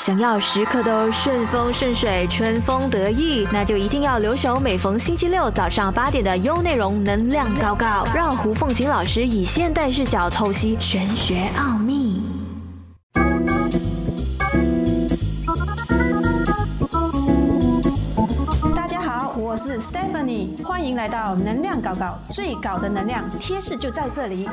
想要时刻都顺风顺水、春风得意，那就一定要留守每逢星期六早上八点的优内容能量高高，让胡凤琴老师以现代视角透析玄学奥秘。大家好，我是 Stephanie，欢迎来到能量搞搞，最高的能量贴士就在这里。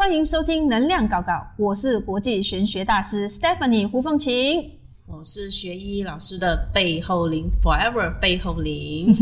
欢迎收听能量搞搞，我是国际玄学大师 Stephanie 胡凤琴。我是学医老师的背后灵，Forever 背后灵。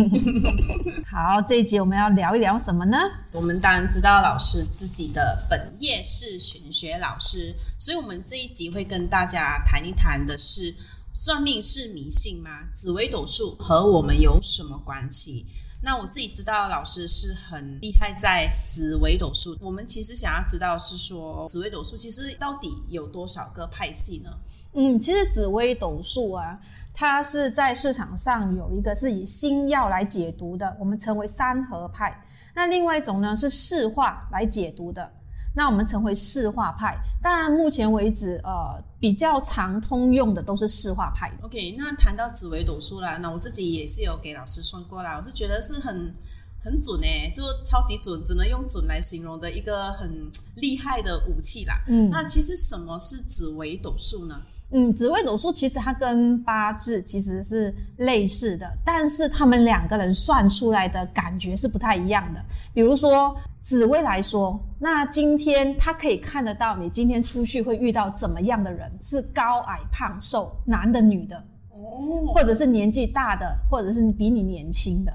好，这一集我们要聊一聊什么呢？我们当然知道老师自己的本业是玄学老师，所以我们这一集会跟大家谈一谈的是算命是迷信吗？紫微斗数和我们有什么关系？那我自己知道老师是很厉害在紫微斗数，我们其实想要知道是说紫微斗数其实到底有多少个派系呢？嗯，其实紫微斗数啊，它是在市场上有一个是以星耀来解读的，我们称为三合派。那另外一种呢是市化来解读的，那我们称为市化派。但，目前为止，呃，比较常通用的都是市化派的。OK，那谈到紫微斗数啦，那我自己也是有给老师算过啦，我是觉得是很很准诶，就超级准，只能用准来形容的一个很厉害的武器啦。嗯那其实什么是紫微斗数呢？嗯，紫微斗数其实它跟八字其实是类似的，但是他们两个人算出来的感觉是不太一样的。比如说紫微来说，那今天他可以看得到你今天出去会遇到怎么样的人，是高矮胖瘦，男的女的，哦，或者是年纪大的，或者是比你年轻的。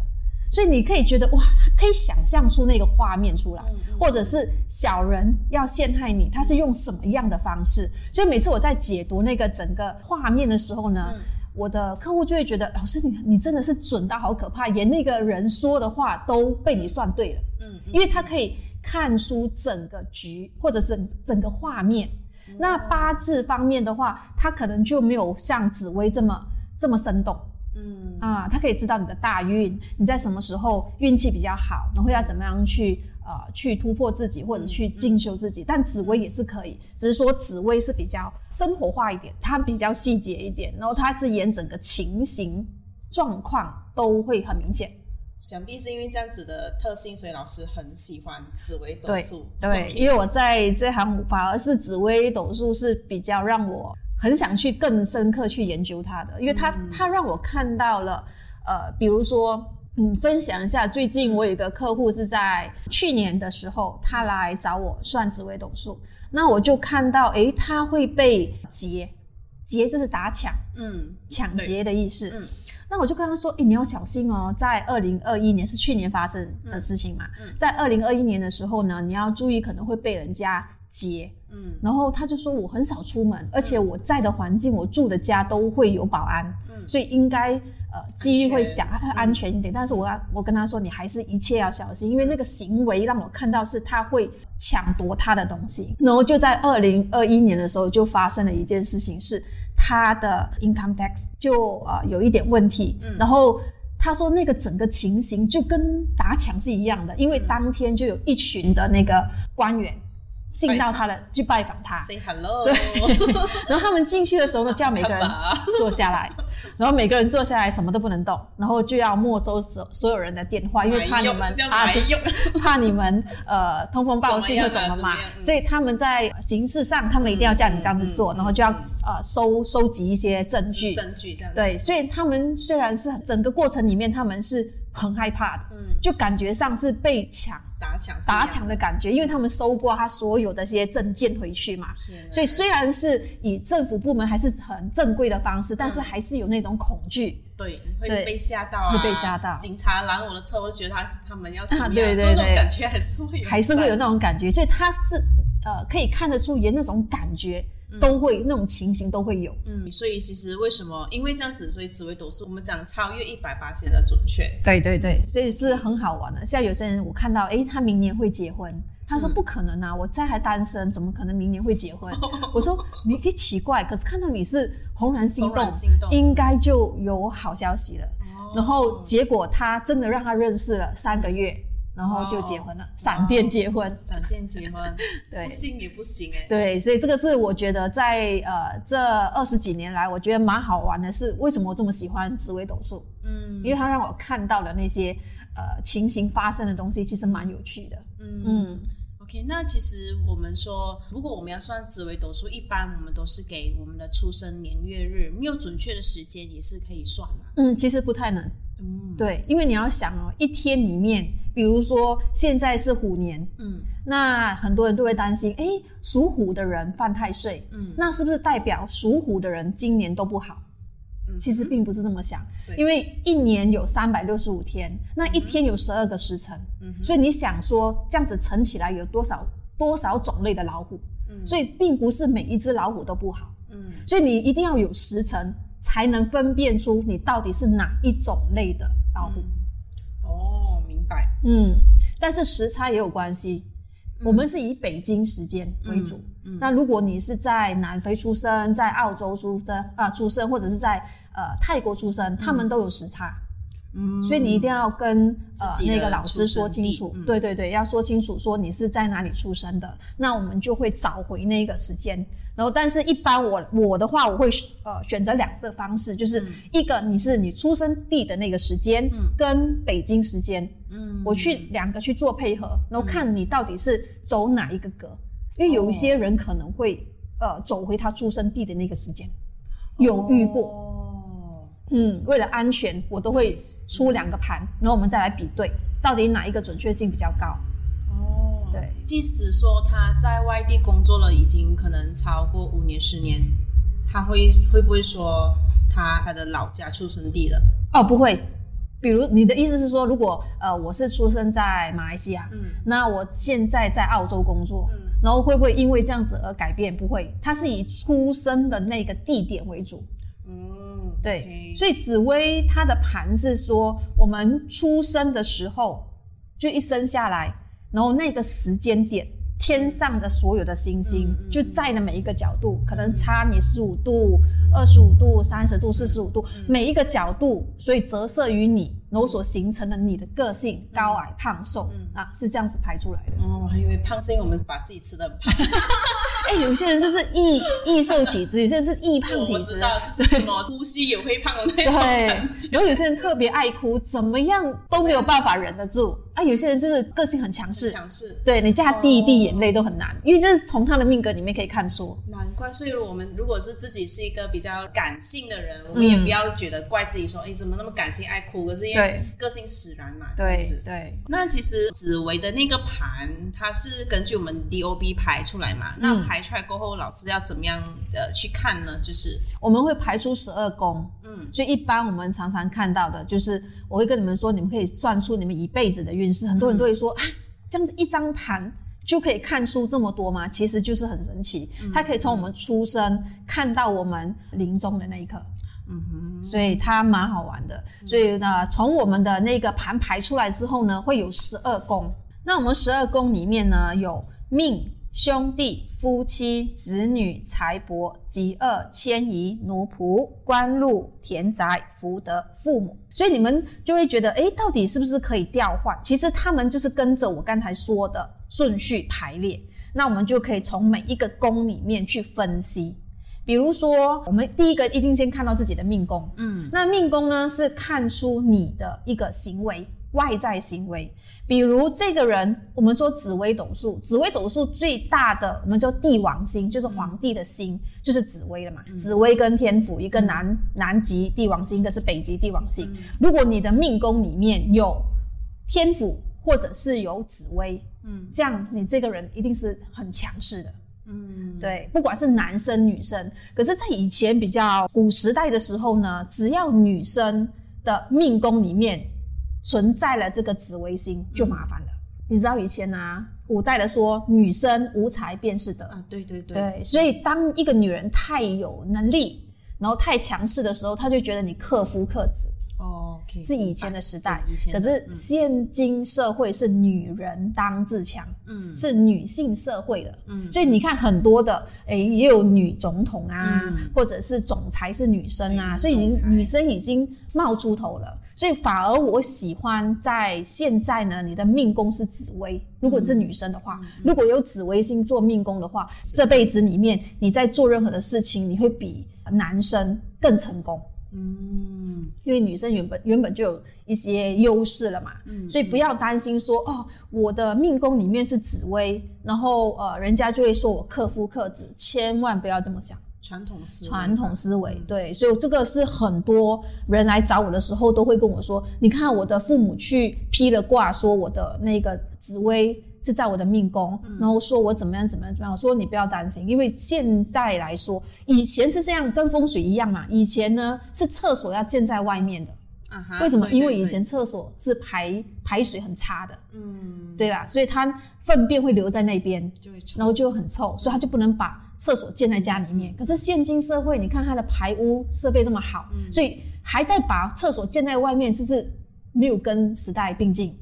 所以你可以觉得哇，可以想象出那个画面出来，或者是小人要陷害你，他是用什么样的方式？所以每次我在解读那个整个画面的时候呢，我的客户就会觉得，老师你你真的是准到好可怕，连那个人说的话都被你算对了，嗯，因为他可以看出整个局或者整整个画面。那八字方面的话，他可能就没有像紫薇这么这么生动。嗯啊，他可以知道你的大运，你在什么时候运气比较好，然后要怎么样去呃去突破自己或者去进修自己。但紫薇也是可以，只是说紫薇是比较生活化一点，它比较细节一点，然后它是演整个情形状况都会很明显。想必是因为这样子的特性，所以老师很喜欢紫微斗数。对因为我在这行反而是紫微斗数是比较让我很想去更深刻去研究它的，因为它、它让我看到了呃，比如说。嗯，分享一下，最近我有一个客户是在去年的时候，他来找我算紫微斗数，那我就看到，诶，他会被劫，劫就是打抢，嗯抢劫的意思。嗯那我就跟他说：“诶，你要小心哦，在二零二一年是去年发生的事情嘛，嗯在二零二一年的时候呢，你要注意可能会被人家劫。嗯然后他就说我很少出门，而且我在的环境，我住的家都会有保安，嗯所以应该呃几率会小安全一点。但是我要我跟他说，你还是一切要小心，因为那个行为让我看到是他会抢夺他的东西。然后就在二零二一年的时候，就发生了一件事情，是他的 income tax 就呃有一点问题，嗯然后。他说那个整个情形就跟打抢是一样的，因为当天就有一群的那个官员进到他的去拜访他，，say hello，对。然后他们进去的时候呢，叫每个人坐下来，然后每个人坐下来什么都不能动，然后就要没收所所有人的电话，因为怕你们啊 怕你们呃通风报信或怎么嘛所以他们在形式上他们一定要叫你这样子做，然后就要呃收收集一些证据，证据这样子。对，所以他们虽然是整个过程里面他们是很害怕的，嗯，就感觉上是被抢。打抢打抢的感觉，因为他们收过他所有的这些证件回去嘛，所以虽然是以政府部门还是很正规的方式，但是还是有那种恐惧。对，会被吓到、啊，会被吓到。警察拦我的车，我就觉得他他们要怎么样，啊对对就那种对。感觉还是会有，还是会有那种感觉，所以他是呃可以看得出，也那种感觉都会，那种情形都会有。嗯，所以其实为什么？因为这样子，所以紫微斗数我们讲超越一百八千的准确，对对对，所以是很好玩的。像有些人我看到，诶，他明年会结婚，他嗯说不可能啊，我在还单身，怎么可能明年会结婚？我说你可以奇怪，可是看到你是怦然心怦动然心动，应该就有好消息了。哦然后结果他真的让他认识了三个月，然后就结婚了，闪电结婚，闪电结婚，对不信也不行哎、对，所以这个是我觉得在呃这二十几年来，我觉得蛮好玩的是，为什么我这么喜欢紫微斗数？嗯，因为它让我看到的那些呃情形发生的东西，其实蛮有趣的。嗯 OK，那其实我们说，如果我们要算紫微斗数，一般我们都是给我们的出生年月日，没有准确的时间也是可以算嘛。嗯，其实不太能。嗯，对，因为你要想哦，一天里面，比如说现在是虎年，嗯，那很多人都会担心，诶，属虎的人犯太岁，嗯，那是不是代表属虎的人今年都不好？其实并不是这么想，因为一年有三百六十五天，那一天有十二个时辰，所以你想说这样子乘起来有多少多少种类的老虎？所以并不是每一只老虎都不好，嗯。所以你一定要有时辰才能分辨出你到底是哪一种类的老虎。哦，明白。嗯，但是时差也有关系。我们是以北京时间为主。那如果你是在南非出生，在澳洲出生啊、出生，或者是在呃泰国出生，他们都有时差。嗯，所以你一定要跟呃自己那个老师说清楚对对对，要说清楚，说你是在哪里出生的，那我们就会找回那个时间。然后，但是一般我我的话，我会呃选择两个方式，就是嗯。一个你是你出生地的那个时间，嗯。跟北京时间，嗯，我去两个去做配合，然后看你到底是走哪一个格，因为有一些人可能会呃走回他出生地的那个时间，有遇过，哦，嗯，为了安全，我都会出两个盘，然后我们再来比对，到底哪一个准确性比较高。哦，对，即使说他在外地工作了，已经可能超过五年、十年，他会会不会说他他的老家出生地了？哦，不会。比如你的意思是说，如果呃我是出生在马来西亚，嗯，那我现在在澳洲工作，嗯，然后会不会因为这样子而改变？不会，它是以出生的那个地点为主。嗯，对所以紫薇它的盘是说，我们出生的时候就一生下来，然后那个时间点，天上的所有的星星、就在的每一个角度，可能差你十五度、二十五度、三十度、四十五度，每一个角度，所以折射于你，然后所形成的你的个性，高矮胖瘦、啊，是这样子排出来的。哦，我还以为胖是因为我们把自己吃的很胖，哎、有些人就是易易瘦体质，有些人是易胖体质我知。道，就是什么呼吸也会胖的那种对感觉。，然后有些人特别爱哭，怎么样都没有办法忍得住啊。有些人就是个性很强势，强势，对你叫他滴一滴眼泪都很难，因为这是从他的命格里面可以看出。难怪。所以我们如果是自己是一个比较感性的人，我们也不要觉得怪自己说，哎、怎么那么感性爱哭？可是因为个性使然嘛，这样子。对，那其实紫薇的那个盘，它是根据我们 DOB 排出来嘛。那排出来过后，老师要怎么样的去看呢？就是我们会排出十二宫，嗯，所以一般我们常常看到的就是，我会跟你们说，你们可以算出你们一辈子的运势。很多人都会说、啊，这样子一张盘就可以看出这么多吗？其实就是很神奇，它可以从我们出生看到我们临终的那一刻。嗯哼，所以它蛮好玩的。所以呢，从我们的那个盘排出来之后呢，会有十二宫。那我们十二宫里面呢，有命、兄弟、夫妻、子女、财帛、吉恶、迁移、奴仆、官禄、田宅、福德、父母。所以你们就会觉得，诶，到底是不是可以调换？其实他们就是跟着我刚才说的顺序排列。那我们就可以从每一个宫里面去分析。比如说，我们第一个一定先看到自己的命宫，嗯，那命宫呢是看出你的一个行为，外在行为。比如这个人，我们说紫微斗数，紫微斗数最大的我们叫帝王星，就是皇帝的星，就是紫微了嘛。紫微跟天府，一个南南极帝王星，一个是北极帝王星。如果你的命宫里面有天府，或者是有紫微，嗯，这样你这个人一定是很强势的。嗯，对，不管是男生女生，可是，在以前比较古时代的时候呢，只要女生的命宫里面存在了这个紫微星，就麻烦了。你知道以前啊，古代的说女生无才便是德，啊，对对对，对，所以当一个女人太有能力，然后太强势的时候，她就觉得你克夫克子。哦是以前的时代。以，前可是现今社会是女人当自强，嗯，是女性社会了，嗯，所以你看很多的，诶，也有女总统啊，或者是总裁是女生啊，对所以女生已经冒出头了。所以反而我喜欢在现在呢，你的命宫是紫薇，如果是女生的话，如果有紫薇星做命宫的话，这辈子里面你在做任何的事情，你会比男生更成功。嗯，因为女生原本原本就有一些优势了嘛，所以不要担心说哦，我的命宫里面是紫薇，然后呃，人家就会说我克夫克子，千万不要这么想。传统思传统思维，对，所以这个是很多人来找我的时候都会跟我说，你看我的父母去批了卦，说我的那个紫薇是在我的命宫，然后说我怎么样怎么样怎么样，我说你不要担心，因为现在来说，以前是这样，跟风水一样嘛，以前呢是厕所要建在外面的，为什么？因为以前厕所是排排水很差的，嗯，对吧？所以它粪便会留在那边，然后就很臭，所以它就不能把。厕所建在家里面，可是现今社会，你看它的排污设备这么好，所以还在把厕所建在外面，是不是没有跟时代并进？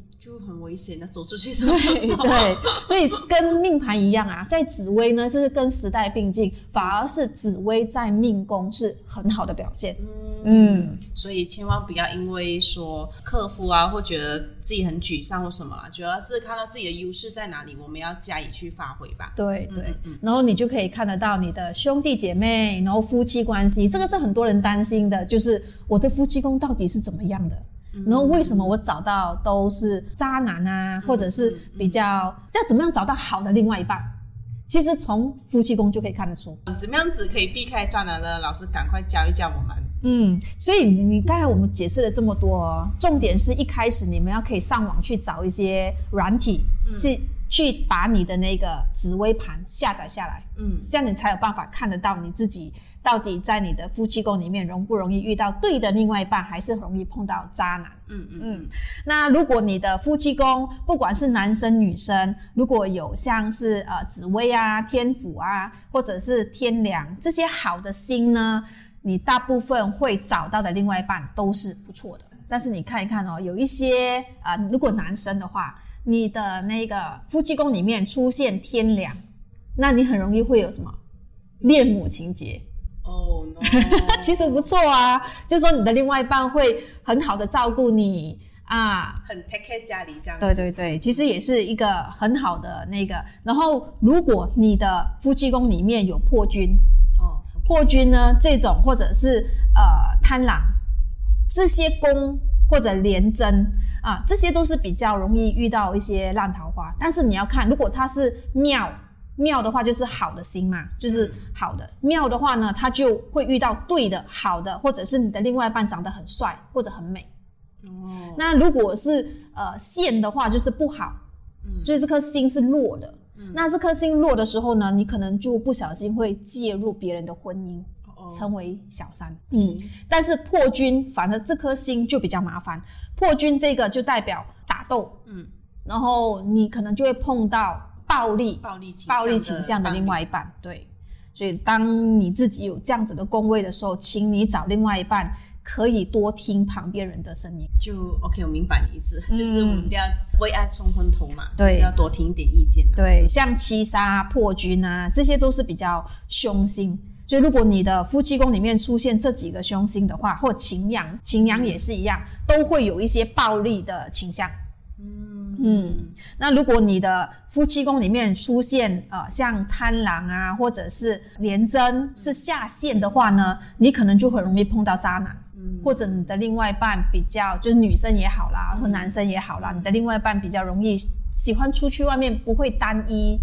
危险的，走出去上厕所。对，所以跟命盘一样啊，在紫薇呢是跟时代并进，反而是紫薇在命宫是很好的表现。嗯，所以千万不要因为说克服啊，或觉得自己很沮丧或什么啦，主要是看到自己的优势在哪里，我们要加以去发挥吧。对对，然后你就可以看得到你的兄弟姐妹，然后夫妻关系，这个是很多人担心的，就是我的夫妻宫到底是怎么样的？然后为什么我找到都是渣男啊，或者是比较要怎么样找到好的另外一半？其实从夫妻宫就可以看得出，怎么样子可以避开渣男呢？老师赶快教一教我们。嗯，所以你你刚才我们解释了这么多，重点是一开始你们要可以上网去找一些软体，是去把你的那个紫微盘下载下来，嗯，这样你才有办法看得到你自己到底在你的夫妻宫里面容不容易遇到对的另外一半，还是容易碰到渣男。嗯嗯嗯。那如果你的夫妻宫不管是男生女生，如果有像是呃紫薇啊、天府啊，或者是天梁这些好的星呢？你大部分会找到的另外一半都是不错的，但是你看一看哦，有一些啊，如果男生的话，你的那个夫妻宫里面出现天梁，那你很容易会有什么恋母情节哦，其实不错啊，就说你的另外一半会很好的照顾你啊，很 take care 家里这样。对对对，其实也是一个很好的那个。然后如果你的夫妻宫里面有破军。哦破军呢，这种或者是呃贪狼，这些宫或者廉贞啊，这些都是比较容易遇到一些烂桃花。但是你要看，如果它是庙庙的话，就是好的心嘛，就是好的妙的话呢，他就会遇到对的好的，或者是你的另外一半长得很帅或者很美。哦，那如果是呃线的话，就是不好，嗯，所以这颗心是弱的。那这颗心弱的时候呢，你可能就不小心会介入别人的婚姻，成为小三。嗯，但是破军，反正这颗星就比较麻烦。破军这个就代表打斗，嗯，然后你可能就会碰到暴力、暴力、暴力倾向的另外一半。对，所以当你自己有这样子的工位的时候，请你找另外一半。可以多听旁边人的声音，就 OK，我明白你意思，就是我们不要为爱冲昏头嘛，就是要多听一点意见。对，像七杀破军啊，这些都是比较凶星，所以如果你的夫妻宫里面出现这几个凶星的话，或擎羊，擎羊也是一样，都会有一些暴力的倾向。嗯嗯，那如果你的夫妻宫里面出现呃像贪狼啊，或者是廉贞是下线的话呢，你可能就很容易碰到渣男。或者你的另外一半比较，就是女生也好啦，或男生也好啦，你的另外一半比较容易喜欢出去外面，不会单一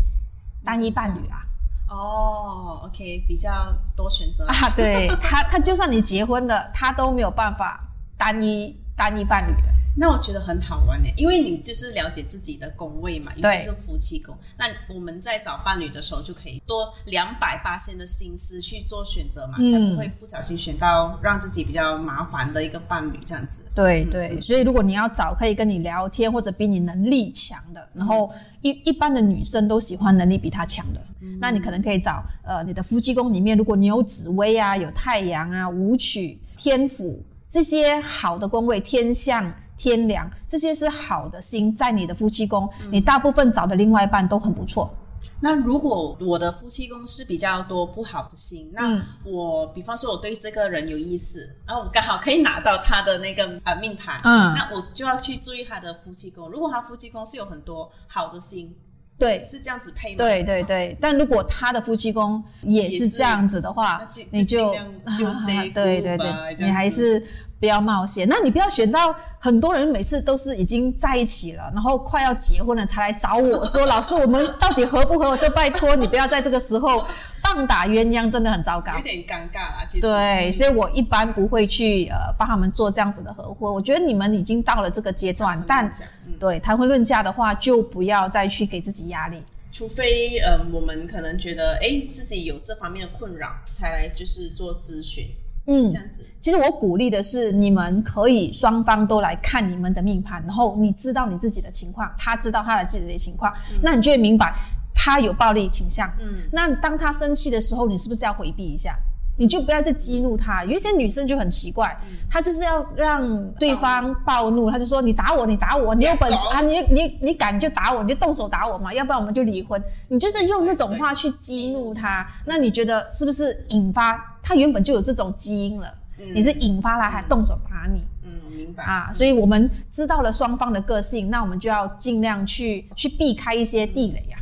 单一伴侣啊。哦，OK，比较多选择啊。对他，他就算你结婚了，他都没有办法单一单一伴侣的。那我觉得很好玩呢，因为你就是了解自己的宫位嘛，尤其是夫妻宫。那我们在找伴侣的时候，就可以多两百八千的心思去做选择嘛，才不会不小心选到让自己比较麻烦的一个伴侣这样子。对对，所以如果你要找可以跟你聊天或者比你能力强的，然后一一般的女生都喜欢能力比他强的，那你可能可以找呃你的夫妻宫里面，如果你有紫薇啊、有太阳啊、武曲、天府这些好的宫位，天象。天良这些是好的星，在你的夫妻宫，你大部分找的另外一半都很不错。那如果我的夫妻宫是比较多不好的心，那我比方说我对这个人有意思，然后我刚好可以拿到他的那个呃命盘，嗯。那我就要去注意他的夫妻宫。如果他夫妻宫是有很多好的心，对。是这样子配吗？对对对，但如果他的夫妻宫也是这样子的话那就，你就就 say 对对对，你还是不要冒险。那你不要选到很多人每次都是已经在一起了，然后快要结婚了才来找我说，老师我们到底合不合？我就拜托你不要在这个时候棒打鸳鸯，真的很糟糕有。点尴尬啦。其实对，所以我一般不会去呃帮他们做这样子的合婚。我觉得你们已经到了这个阶段，但嗯对谈婚论嫁的话，就不要再去给自己压力。除非呃我们可能觉得哎自己有这方面的困扰，才来就是做咨询嗯这，样子。其实我鼓励的是，你们可以双方都来看你们的命盘，然后你知道你自己的情况，他知道他的自己的情况，那你就会明白他有暴力倾向。嗯，那当他生气的时候，你是不是要回避一下？你就不要再激怒他。有一些女生就很奇怪，她就是要让对方暴怒，她就说：“你打我，你打我，你有本事啊，你你你敢就打我，你就动手打我嘛，要不然我们就离婚。”你就是用这种话去激怒他，那你觉得是不是引发他原本就有这种基因了？你是引发了还动手打你嗯，明白。啊，所以我们知道了双方的个性，那我们就要尽量去去避开一些地雷啊。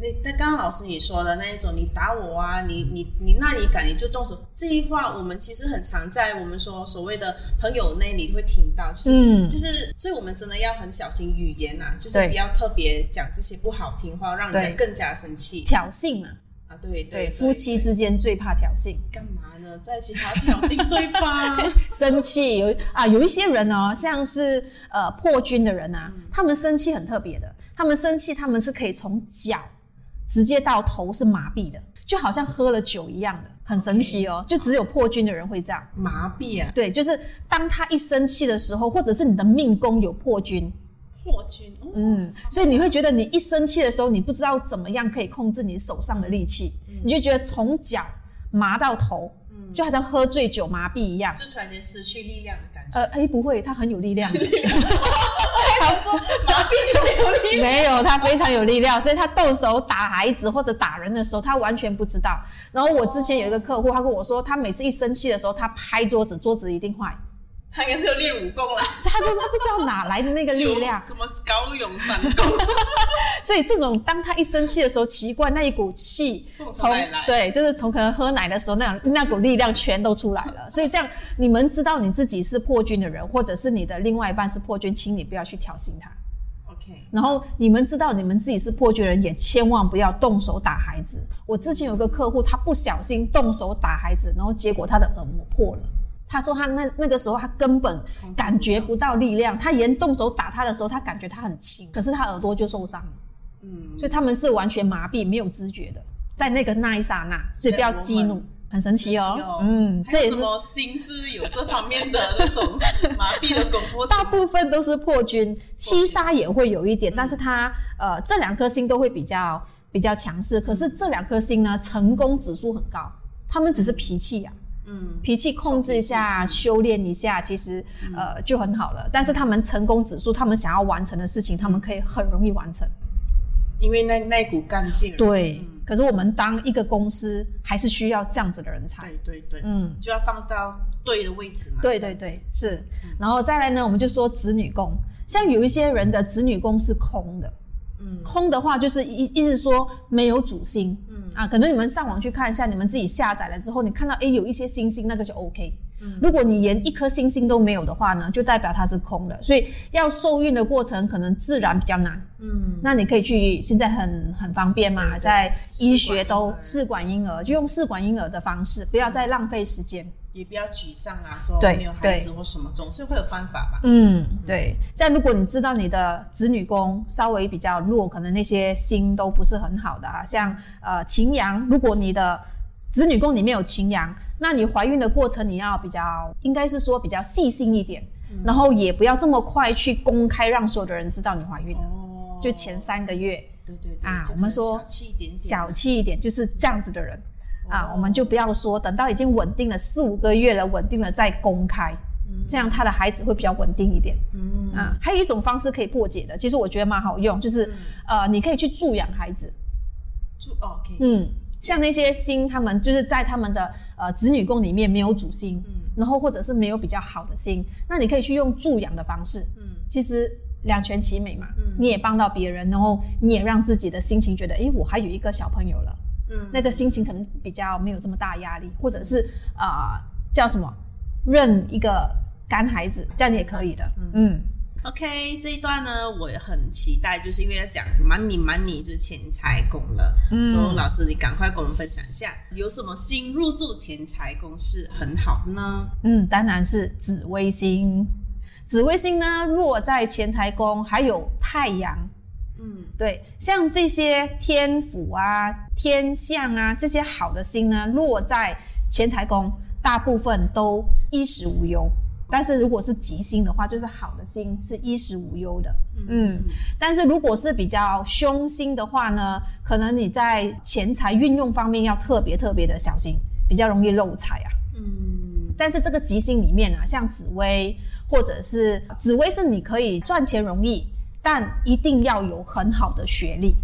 那那刚刚老师你说的那一种，你打我啊，你你你那你敢你就动手，这一话我们其实很常在我们说所谓的朋友那里会听到，就是、嗯就是，所以我们真的要很小心语言呐、就是不要特别讲这些不好听话，让人家更加生气挑衅嘛，啊。对对对，夫妻之间最怕挑衅。干嘛呢？在一起还要挑衅对方？生气有啊，有一些人哦，像是呃破军的人啊，他们生气很特别的，他们生气他们是可以从脚直接到头是麻痹的，就好像喝了酒一样的，很神奇哦。就只有破军的人会这样，麻痹啊，对，就是当他一生气的时候，或者是你的命宫有破军，破军。哦嗯，所以你会觉得你一生气的时候，你不知道怎么样可以控制你手上的力气，你就觉得从脚麻到头，就好像喝醉酒麻痹一样。就突然间失去力量。呃，哎，不会，他很有力量。他说麻痹就没有力量。没有，他非常有力量，所以他动手打孩子或者打人的时候，他完全不知道。然后我之前有一个客户，他跟我说，他每次一生气的时候，他拍桌子，桌子一定坏。他应该是有练武功啦，他就是他不知道哪来的那个力量，什么高勇反攻，所以这种当他一生气的时候，奇怪那一股气从对，就是从可能喝奶的时候那样那股力量全都出来了。所以这样你们知道你自己是破军的人，或者是你的另外一半是破军，请你不要去挑衅他。OK，然后你们知道你们自己是破军人，也千万不要动手打孩子。我之前有个客户，他不小心动手打孩子，然后结果他的耳膜破了。他说他那那个时候他根本感觉不到力量，他连动手打他的时候，他感觉他很轻，可是他耳朵就受伤了。嗯，所以他们是完全麻痹、没有知觉的，在那个那一刹那，所以不要激怒，很神奇哦。奇哦嗯，这也是还有什么心是有这方面的那种 麻痹的功夫？大部分都是破军，七杀也会有一点，但是他呃这两颗星都会比较比较强势，可是这两颗星呢成功指数很高，他们只是脾气呀、嗯，脾气控制一下，修炼一下，其实呃就很好了。但是他们成功指数，他们想要完成的事情，他们可以很容易完成。因为那那一股干劲儿，对，可是我们当一个公司，还是需要这样子的人才。对对对，嗯，就要放到对的位置嘛。对对对，是。然后再来呢，我们就说子女宫，像有一些人的子女宫是空的，嗯，空的话就是意意思说没有主星，嗯。啊，可能你们上网去看一下，你们自己下载了之后，你看到诶有一些星星，那个就 OK。如果你连一颗星星都没有的话呢，就代表它是空的，所以要受孕的过程可能自然比较难。嗯，那你可以去，现在很很方便嘛，在医学都试管婴儿，就用试管婴儿的方式，不要再浪费时间。也不要沮丧啊，说对没有孩子或什么，总是会有办法吧。嗯，对。像如果你知道你的子女宫稍微比较弱，可能那些星都不是很好的啊，像呃擎羊，如果你的子女宫里面有擎羊，那你怀孕的过程你要比较，应该是说比较细心一点，然后也不要这么快去公开让所有的人知道你怀孕了，哦，就前三个月对对对啊我们说小气一点点，小气一点，就是这样子的人。啊，哦我们就不要说，等到已经稳定了四五个月了，稳定了再公开，这样他的孩子会比较稳定一点。嗯。啊，还有一种方式可以破解的，其实我觉得蛮好用，就是、呃，你可以去助养孩子。助哦，可以。嗯，像那些星，他们就是在他们的呃子女宫里面没有主星，然后或者是没有比较好的星，那你可以去用助养的方式，嗯，其实两全其美嘛，嗯，你也帮到别人，然后你也让自己的心情觉得，诶，我还有一个小朋友了，嗯，那个心情可能比较没有这么大压力，或者是啊、叫什么认一个干孩子，这样也可以的，嗯 OK，这一段呢，我也很期待，就是因为要讲 money money 就是钱财宫了。所以老师，你赶快跟我们分享一下，有什么新入住钱财宫是很好的呢？嗯，当然是紫微星。紫微星呢，落在钱财宫，还有太阳。嗯，对，像这些天府啊、天象啊这些好的星呢，落在钱财宫，大部分都衣食无忧。但是如果是吉星的话，就是好的星是衣食无忧的。嗯，但是如果是比较凶星的话呢，可能你在钱财运用方面要特别特别的小心，比较容易漏财啊。嗯，但是这个吉星里面啊，像紫薇或者是紫薇是你可以赚钱容易，但一定要有很好的学历，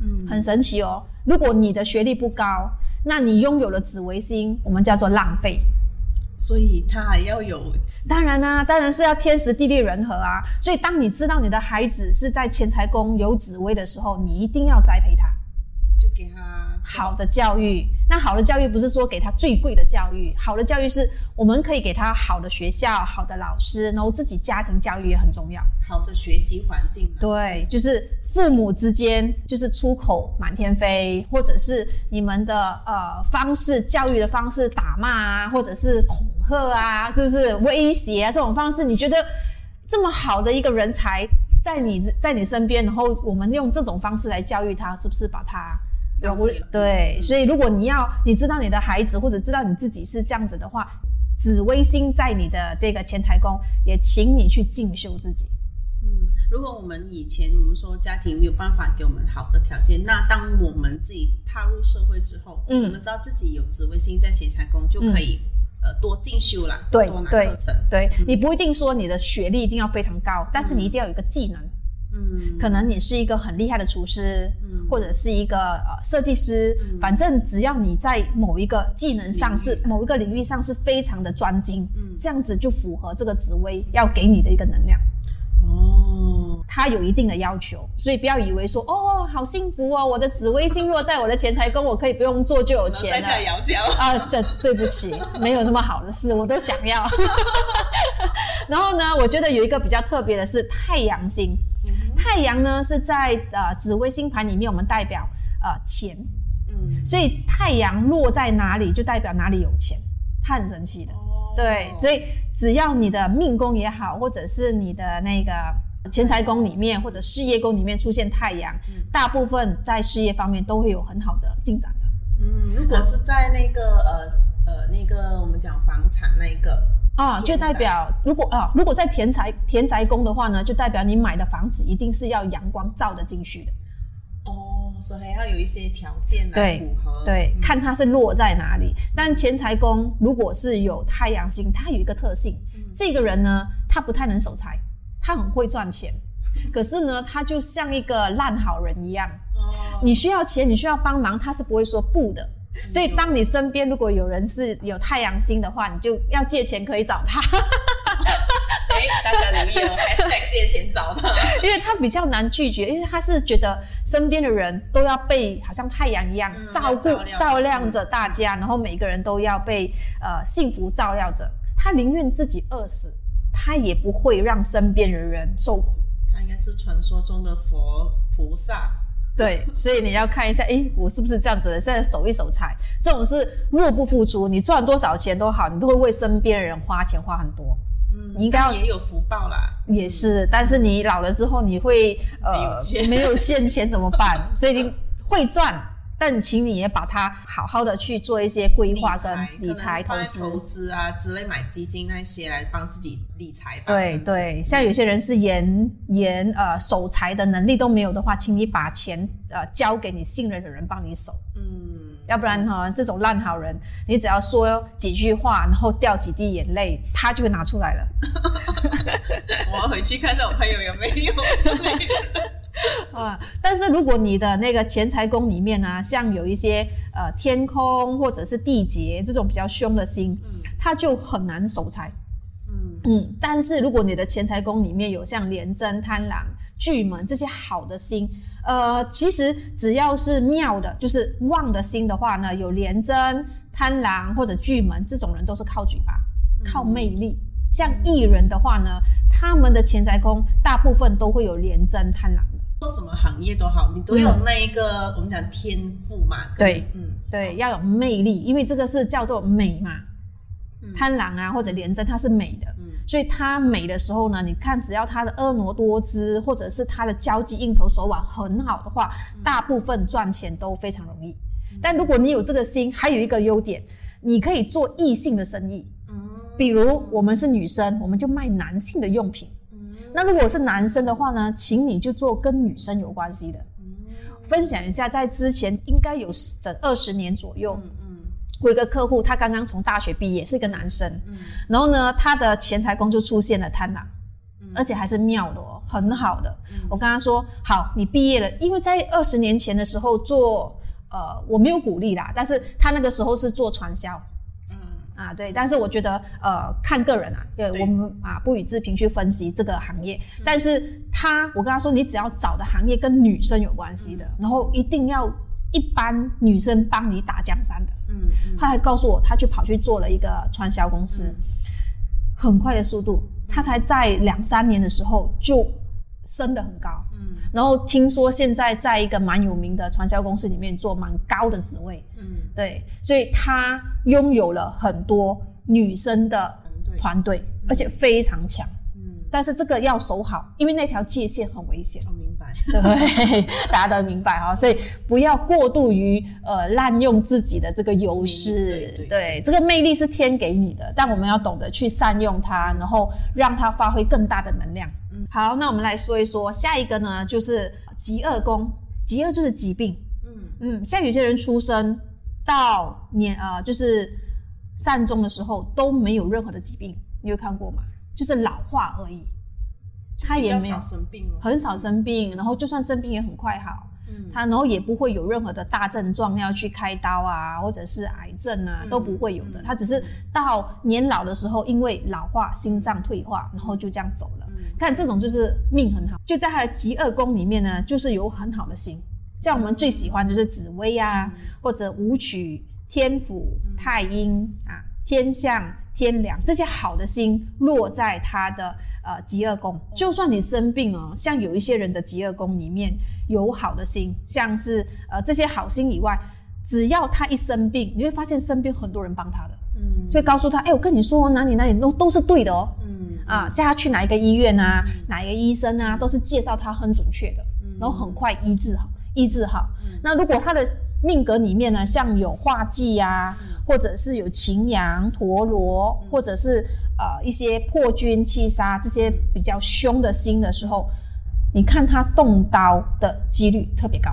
嗯，很神奇哦。如果你的学历不高，那你拥有了紫微星，我们叫做浪费。所以他还要有当然啦、当然是要天时地利人和啊。所以当你知道你的孩子是在钱财宫有紫薇的时候，你一定要栽培他。就给他好的教育，那好的教育不是说给他最贵的教育，好的教育是我们可以给他好的学校、好的老师，然后自己家庭教育也很重要。好的学习环境啊。对，就是父母之间就是出口满天飞，或者是你们的呃方式教育的方式打骂啊，或者是恐吓啊，是不是威胁啊这种方式？你觉得这么好的一个人才在你在你身边，然后我们用这种方式来教育他，是不是把他浪费了对，所以如果你要你知道你的孩子或者知道你自己是这样子的话，紫微星在你的这个钱财宫，也请你去进修自己。嗯，如果我们以前我们说家庭没有办法给我们好的条件，那当我们自己踏入社会之后，嗯我们知道自己有紫微星在钱财宫，就可以、呃多进修啦，对多拿课程。对你不一定说你的学历一定要非常高，但是你一定要有一个技能。嗯，可能你是一个很厉害的厨师，嗯或者是一个呃设计师，反正只要你在某一个技能上是某一个领域上是非常的专精，嗯这样子就符合这个紫薇要给你的一个能量。哦，它有一定的要求，所以不要以为说哦，好幸福哦，我的紫微星落在我的钱财宫，我可以不用做就有钱了。家摇脚。啊，这对不起，没有那么好的事，我都想要。然后呢，我觉得有一个比较特别的是太阳星。太阳呢是在呃紫微星盘里面，我们代表呃钱，嗯，所以太阳落在哪里就代表哪里有钱，它很神奇的。哦对，所以只要你的命宫也好，或者是你的那个钱财宫里面或者事业宫里面出现太阳，大部分在事业方面都会有很好的进展的。嗯，如果是在那个呃呃那个我们讲房产那一个，啊，就代表如果啊，如果在田宅田宅宫的话呢，就代表你买的房子一定是要阳光照得进去的。哦，所以还要有一些条件来对符合。对，看它是落在哪里。但钱财宫如果是有太阳星，它有一个特性，这个人呢，他不太能守财，他很会赚钱，可是呢，他就像一个烂好人一样。哦，你需要钱，你需要帮忙，他是不会说不的。所以，当你身边如果有人是有太阳星的话，你就要借钱可以找他。哎，大家留意哦 借钱找他。因为他比较难拒绝，因为他是觉得身边的人都要被好像太阳一样、嗯照顾要照料照亮着大家，然后每个人都要被呃幸福照料着。他宁愿自己饿死，他也不会让身边的人受苦。他应该是传说中的佛菩萨。对，所以你要看一下，诶，我是不是这样子的？现在守一守财，这种是入不敷出，你赚多少钱都好，你都会为身边的人花钱花很多。嗯，你应该要也有福报啦。也是，但是你老了之后，你会呃没有钱没有现钱怎么办？所以你会赚，但请你也把它好好的去做一些规划跟理财投可能放在投资。啊之类，买基金那些来帮自己理财吧。这对，对，像有些人是连连呃守财的能力都没有的话，请你把钱呃交给你信任的人帮你守，嗯，要不然哈、这种烂好人，你只要说几句话，然后掉几滴眼泪，他就会拿出来了。我要回去看看我朋友有没有。啊，但是如果你的那个钱财宫里面呢，像有一些呃天空或者是地劫这种比较凶的星，它就很难守财。嗯嗯，但是如果你的钱财宫里面有像廉贞、贪狼、巨门这些好的星，呃，其实只要是妙的，就是旺的星的话呢，有廉贞、贪狼或者巨门这种人都是靠嘴巴、靠魅力。像艺人的话呢，他们的钱财宫大部分都会有廉贞、贪狼。做什么行业都好，你都有那一个我们讲天赋嘛？对，嗯，对，要有魅力，因为这个是叫做美嘛。贪狼啊，或者廉贞，它是美的，所以它美的时候呢，你看，只要它的婀娜多姿，或者是它的交际应酬手腕很好的话，大部分赚钱都非常容易。但如果你有这个心，还有一个优点，你可以做异性的生意。比如我们是女生，我们就卖男性的用品。那如果是男生的话呢，请你就做跟女生有关系的。分享一下，在之前应该有整二十年左右，嗯嗯，我有一个客户，他刚刚从大学毕业，是一个男生，嗯，然后呢，他的钱财宫就出现了贪婪，而且还是妙的哦，很好的。我跟他说，好，你毕业了，因为在二十年前的时候做，呃，我没有鼓励啦，但是他那个时候是做传销。啊，对，但是我觉得，呃，看个人啊，对我们啊不予置评去分析这个行业。但是他，我跟他说，你只要找的行业跟女生有关系的，然后一定要一般女生帮你打江山的。嗯，后来告诉我，他就跑去做了一个传销公司，很快的速度，他才在两三年的时候就升得很高。嗯，然后听说现在在一个蛮有名的传销公司里面做蛮高的职位。嗯。对，所以他拥有了很多女生的团队，而且非常强。嗯，但是这个要守好，因为那条界限很危险。我明白，对，大家都明白哈。所以不要过度于呃滥用自己的这个优势。对，这个魅力是天给你的，但我们要懂得去善用它，然后让它发挥更大的能量。嗯，好，那我们来说一说下一个呢，就是疾厄宫。疾厄就是疾病。嗯嗯，像有些人出生。到年呃，就是善终的时候都没有任何的疾病，你有看过吗？就是老化而已，他也没有生病，很少生病，然后就算生病也很快好，嗯，他然后也不会有任何的大症状要去开刀啊，或者是癌症啊都不会有的，他只是到年老的时候因为老化心脏退化，然后就这样走了。看这种就是命很好，就在他的极恶宫里面呢，就是有很好的心。像我们最喜欢就是紫薇啊，或者武曲、天府、太阴啊、天象、天梁这些好的星落在他的呃极恶宫。就算你生病哦，像有一些人的极恶宫里面有好的星，像是呃这些好星以外，只要他一生病，你会发现身边很多人帮他的，嗯，所以告诉他，哎，我跟你说哪里哪里都都是对的哦，嗯啊，叫他去哪一个医院啊，哪一个医生啊，都是介绍他很准确的，然后很快医治好。医治好。那如果他的命格里面呢，像有化忌呀，或者是有擎羊、陀螺，或者是呃一些破军、七杀这些比较凶的星的时候，你看他动刀的几率特别高。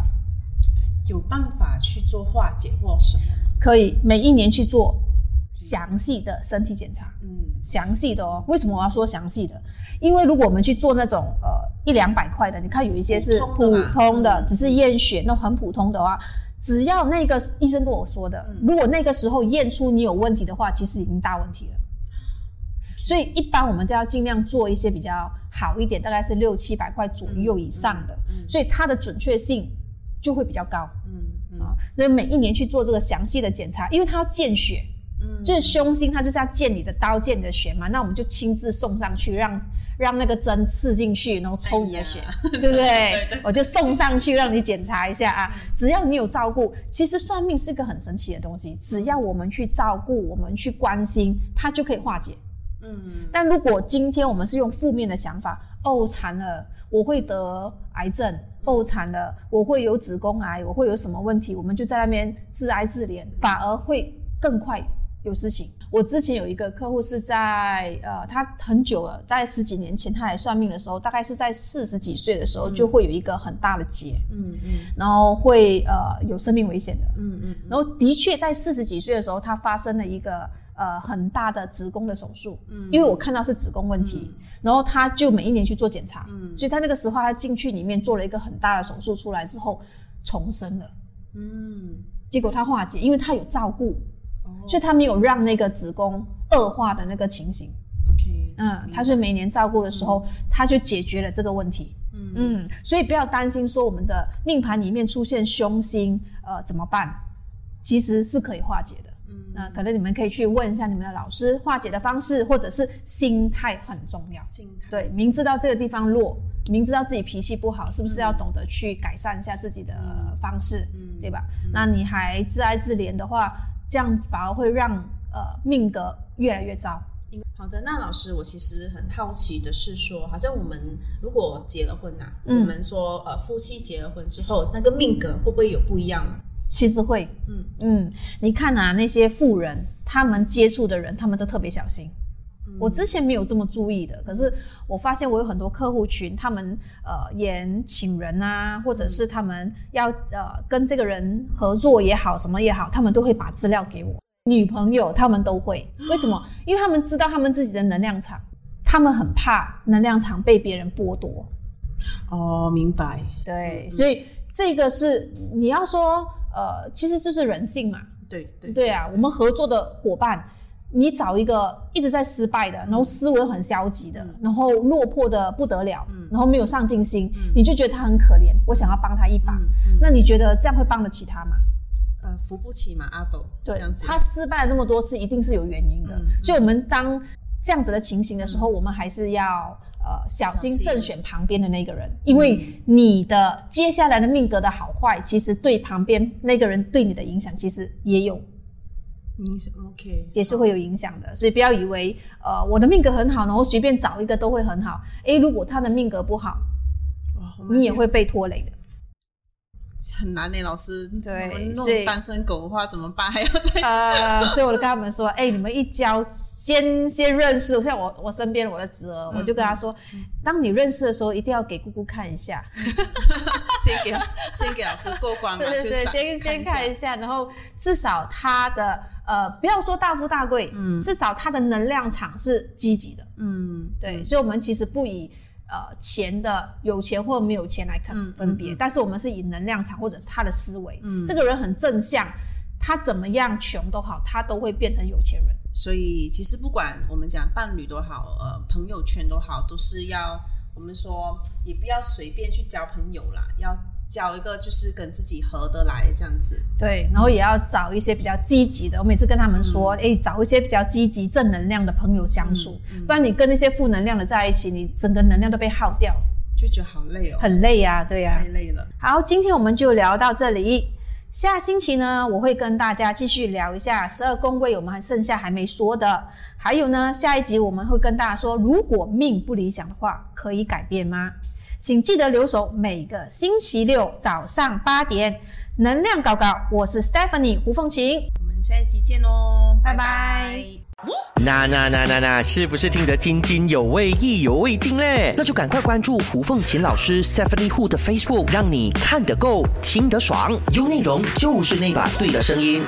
有办法去做化解或什么？可以，每一年去做详细的身体检查。嗯，详细的哦。为什么我要说详细的？因为如果我们去做那种呃一两百块的，你看有一些是普通的，只是验血那很普通的话，只要那个医生跟我说的，如果那个时候验出你有问题的话，其实已经大问题了。所以一般我们就要尽量做一些比较好一点，大概是六七百块左右以上的，所以它的准确性就会比较高。嗯嗯啊，所以每一年去做这个详细的检查，因为它要见血，嗯，就是凶星，它就是要见你的刀，见你的血嘛，那我们就亲自送上去让。让那个针刺进去，然后抽你的血，对不对？我就送上去让你检查一下啊。只要你有照顾，其实算命是个很神奇的东西。只要我们去照顾，我们去关心，它就可以化解。嗯。但如果今天我们是用负面的想法，哦惨了，我会得癌症，哦惨了，我会有子宫癌，我会有什么问题？我们就在那边自哀自怜，反而会更快有事情。我之前有一个客户是在呃，他很久了，大概十几年前他来算命的时候，大概是在四十几岁的时候就会有一个很大的劫，嗯嗯，然后会呃有生命危险的，嗯嗯，然后的确在四十几岁的时候，他发生了一个呃很大的子宫的手术，嗯，因为我看到是子宫问题，然后他就每一年去做检查，嗯，所以他那个时候他进去里面做了一个很大的手术，出来之后重生了，嗯，结果他化解，因为他有照顾，所以他没有让那个子宫恶化的那个情形，OK，嗯，他是每年照顾的时候，他就解决了这个问题。嗯，所以不要担心说我们的命盘里面出现凶星，呃，怎么办？其实是可以化解的。嗯，那可能你们可以去问一下你们的老师化解的方式，或者是心态很重要。心态对，明知道这个地方弱，明知道自己脾气不好，是不是要懂得去改善一下自己的方式？嗯，对吧？那你还自哀自怜的话，这样反而会让呃命格越来越糟。好的，那老师，我其实很好奇的是说，好像我们如果结了婚呐，我们说呃夫妻结了婚之后，那个命格会不会有不一样呢？其实会，嗯嗯，你看啊，那些富人，他们接触的人，他们都特别小心。我之前没有这么注意的，可是我发现我有很多客户群，他们呃演请人啊，或者是他们要呃跟这个人合作也好，什么也好，他们都会把资料给我。女朋友他们都会，为什么？因为他们知道他们自己的能量场，他们很怕能量场被别人剥夺。哦，明白。对，所以这个是你要说，呃，其实就是人性嘛。对对对啊，我们合作的伙伴，你找一个一直在失败的，然后思维很消极的，然后落魄的不得了，然后没有上进心，你就觉得他很可怜，我想要帮他一把。那你觉得这样会帮得起他吗？呃，扶不起嘛，阿斗。对，他失败了这么多次，一定是有原因的。所以，我们当这样子的情形的时候，我们还是要呃小心慎选旁边的那个人，因为你的接下来的命格的好坏，其实对旁边那个人对你的影响，其实也有影响。OK，也是会有影响的。所以不要以为呃我的命格很好，然后随便找一个都会很好。诶，如果他的命格不好，你也会被拖累的。很难呢，老师。对，所以单身狗的话怎么办？还要再呃，所以我就跟他们说，哎，你们一交，先先认识。像我，我身边我的侄儿，我就跟他说，当你认识的时候，一定要给姑姑看一下。先给先给老师过关嘛，对对对，先先看一下，然后至少他的呃，不要说大富大贵，嗯，至少他的能量场是积极的，嗯，对。所以，我们其实不以。呃，钱的有钱或没有钱来看分别，但是我们是以能量场或者是他的思维，嗯这个人很正向，他怎么样穷都好，他都会变成有钱人。所以其实不管我们讲伴侣都好，呃，朋友圈都好，都是要我们说也不要随便去交朋友啦，要。交一个就是跟自己合得来这样子，对，然后也要找一些比较积极的。我每次跟他们说，哎，找一些比较积极、正能量的朋友相处，不然你跟那些负能量的在一起，你整个能量都被耗掉，就觉得好累哦，很累呀，对呀，太累了。好，今天我们就聊到这里，下星期呢，我会跟大家继续聊一下十二宫位，我们还剩下还没说的，还有呢，下一集我们会跟大家说，如果命不理想的话，可以改变吗？请记得留守每个星期六早上八点，能量高高，我是 Stephanie 胡凤琴，我们下一集见哦，拜拜。那那那那那，是不是听得津津有味、意犹未尽嘞？那就赶快关注胡凤琴老师 Stephanie Hu 的 Facebook，让你看得够，听得爽，有内容就是那把对的声音。